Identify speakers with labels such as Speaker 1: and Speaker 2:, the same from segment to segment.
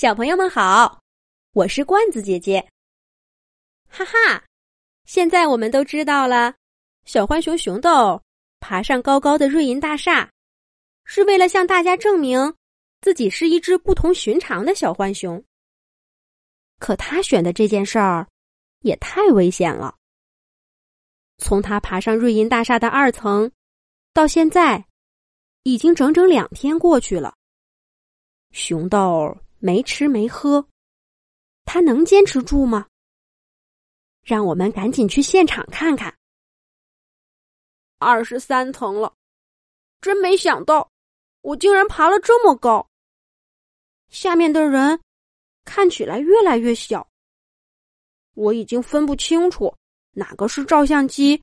Speaker 1: 小朋友们好，我是罐子姐姐。哈哈，现在我们都知道了，小浣熊熊豆爬上高高的瑞银大厦，是为了向大家证明自己是一只不同寻常的小浣熊。可他选的这件事儿也太危险了。从他爬上瑞银大厦的二层到现在，已经整整两天过去了。熊豆。没吃没喝，他能坚持住吗？让我们赶紧去现场看看。
Speaker 2: 二十三层了，真没想到，我竟然爬了这么高。下面的人看起来越来越小，我已经分不清楚哪个是照相机，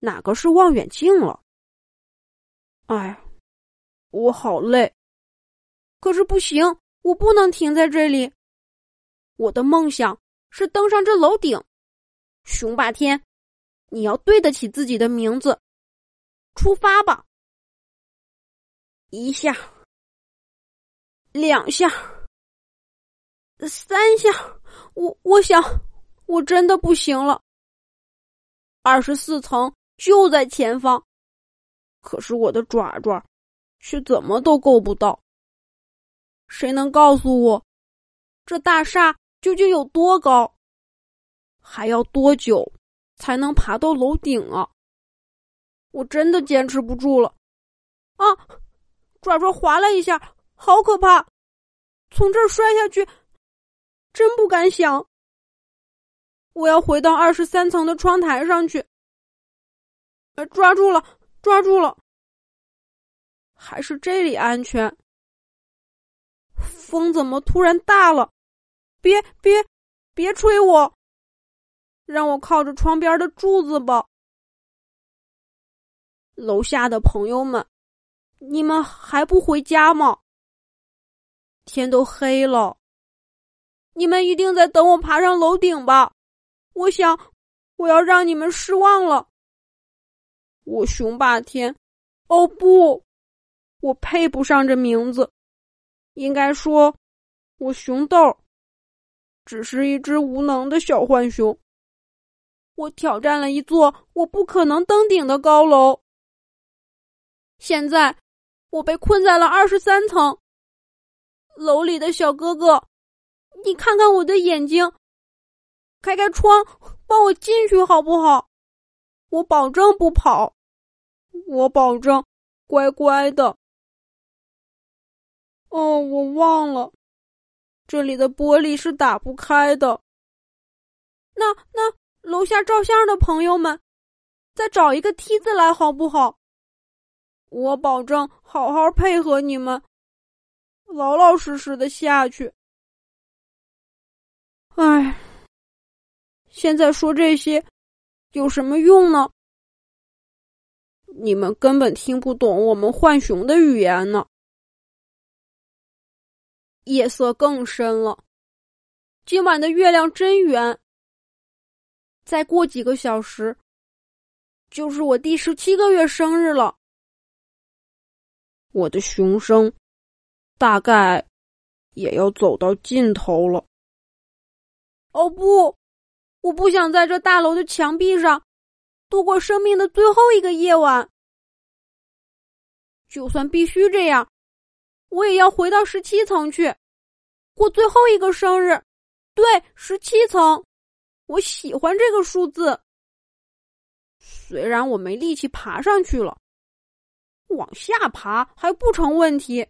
Speaker 2: 哪个是望远镜了。哎，我好累，可是不行。我不能停在这里，我的梦想是登上这楼顶。熊霸天，你要对得起自己的名字，出发吧！一下，两下，三下，我我想我真的不行了。二十四层就在前方，可是我的爪爪却怎么都够不到。谁能告诉我，这大厦究竟有多高？还要多久才能爬到楼顶啊？我真的坚持不住了！啊，爪爪滑了一下，好可怕！从这儿摔下去，真不敢想。我要回到二十三层的窗台上去。抓住了，抓住了！还是这里安全。风怎么突然大了？别别别吹我！让我靠着窗边的柱子吧。楼下的朋友们，你们还不回家吗？天都黑了，你们一定在等我爬上楼顶吧？我想，我要让你们失望了。我熊霸天，哦不，我配不上这名字。应该说，我熊豆只是一只无能的小浣熊。我挑战了一座我不可能登顶的高楼，现在我被困在了二十三层。楼里的小哥哥，你看看我的眼睛，开开窗，帮我进去好不好？我保证不跑，我保证乖乖的。哦，我忘了，这里的玻璃是打不开的。那那楼下照相的朋友们，再找一个梯子来好不好？我保证好好配合你们，老老实实的下去。唉，现在说这些有什么用呢？你们根本听不懂我们浣熊的语言呢。夜色更深了，今晚的月亮真圆。再过几个小时，就是我第十七个月生日了。我的熊生大概也要走到尽头了。哦不，我不想在这大楼的墙壁上度过生命的最后一个夜晚。就算必须这样。我也要回到十七层去，过最后一个生日。对，十七层，我喜欢这个数字。虽然我没力气爬上去了，往下爬还不成问题。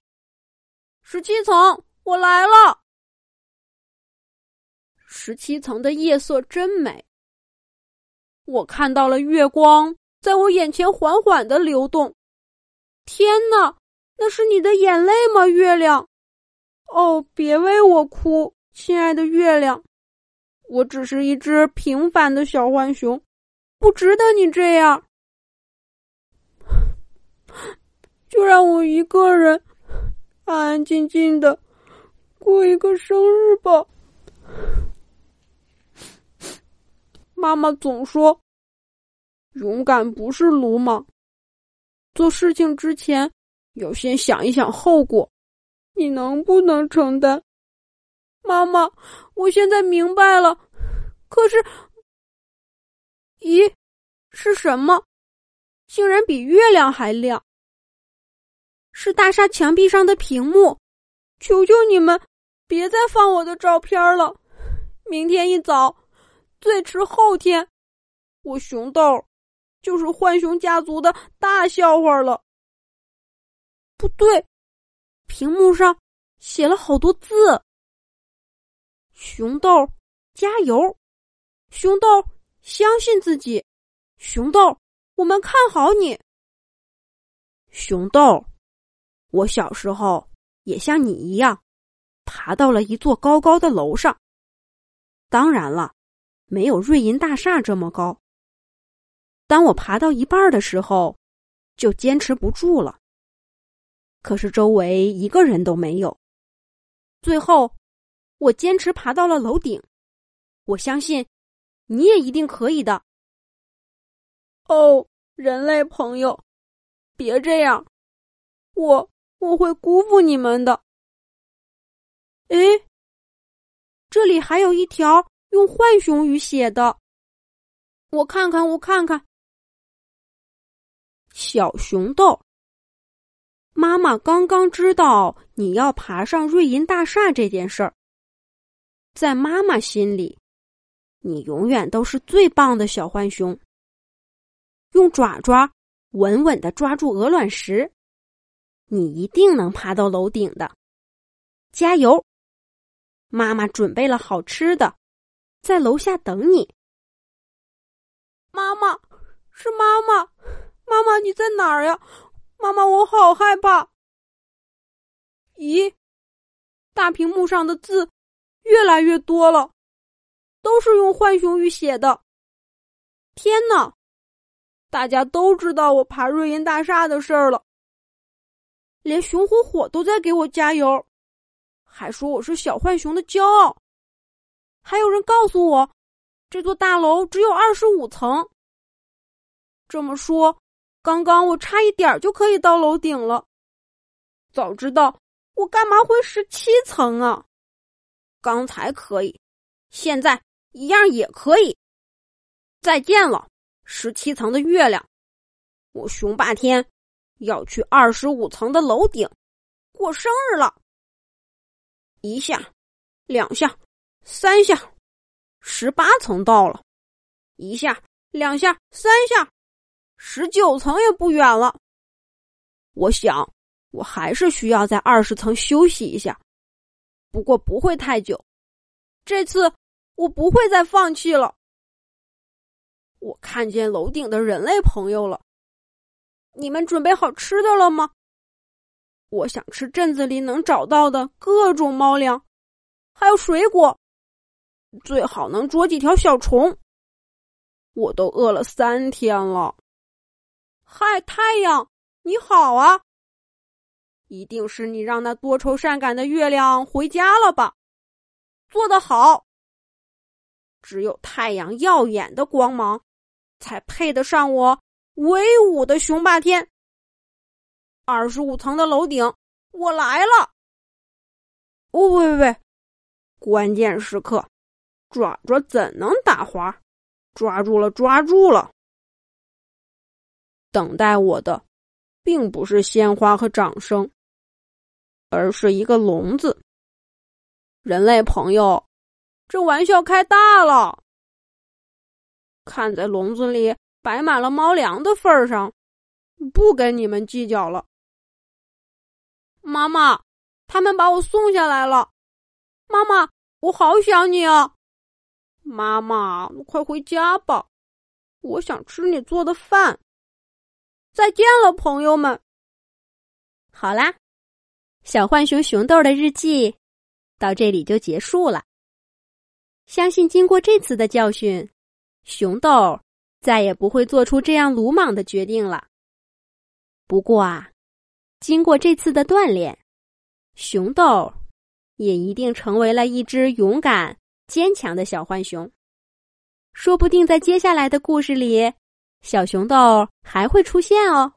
Speaker 2: 十七层，我来了。十七层的夜色真美，我看到了月光在我眼前缓缓的流动。天哪！那是你的眼泪吗，月亮？哦，别为我哭，亲爱的月亮，我只是一只平凡的小浣熊，不值得你这样。就让我一个人安安静静的过一个生日吧。妈妈总说，勇敢不是鲁莽，做事情之前。要先想一想后果，你能不能承担？妈妈，我现在明白了。可是，咦，是什么？竟然比月亮还亮？是大厦墙壁上的屏幕。求求你们，别再放我的照片了。明天一早，最迟后天，我熊豆就是浣熊家族的大笑话了。不对，屏幕上写了好多字。熊豆，加油！熊豆，相信自己！熊豆，我们看好你！
Speaker 1: 熊豆，我小时候也像你一样，爬到了一座高高的楼上。当然了，没有瑞银大厦这么高。当我爬到一半的时候，就坚持不住了。可是周围一个人都没有。最后，我坚持爬到了楼顶。我相信，你也一定可以的。
Speaker 2: 哦，人类朋友，别这样，我我会辜负你们的。诶，这里还有一条用浣熊语写的，我看看，我看看，
Speaker 1: 小熊豆。妈妈刚刚知道你要爬上瑞银大厦这件事儿，在妈妈心里，你永远都是最棒的小浣熊。用爪爪稳稳的抓住鹅卵石，你一定能爬到楼顶的。加油！妈妈准备了好吃的，在楼下等你。
Speaker 2: 妈妈，是妈妈，妈妈你在哪儿呀？妈妈，我好害怕。咦，大屏幕上的字越来越多了，都是用浣熊语写的。天哪！大家都知道我爬瑞银大厦的事儿了，连熊火火都在给我加油，还说我是小浣熊的骄傲。还有人告诉我，这座大楼只有二十五层。这么说。刚刚我差一点就可以到楼顶了，早知道我干嘛会十七层啊？刚才可以，现在一样也可以。再见了，十七层的月亮！我熊霸天要去二十五层的楼顶过生日了。一下，两下，三下，十八层到了。一下，两下，三下。十九层也不远了，我想我还是需要在二十层休息一下，不过不会太久。这次我不会再放弃了。我看见楼顶的人类朋友了，你们准备好吃的了吗？我想吃镇子里能找到的各种猫粮，还有水果，最好能捉几条小虫。我都饿了三天了。嗨，太阳，你好啊！一定是你让那多愁善感的月亮回家了吧？做得好！只有太阳耀眼的光芒，才配得上我威武的雄霸天。二十五层的楼顶，我来了！哦，喂喂喂！关键时刻，爪爪怎能打滑？抓住了，抓住了！等待我的，并不是鲜花和掌声，而是一个笼子。人类朋友，这玩笑开大了。看在笼子里摆满了猫粮的份上，不跟你们计较了。妈妈，他们把我送下来了。妈妈，我好想你啊！妈妈，快回家吧，我想吃你做的饭。再见了，朋友们。好啦，小浣熊熊豆的日记到这里就结束了。相信经过这次的教训，熊豆再也不会做出这样鲁莽的决定了。不过啊，经过这次的锻炼，熊豆也一定成为了一只勇敢、坚强的小浣熊。说不定在接下来的故事里。小熊豆还会出现哦。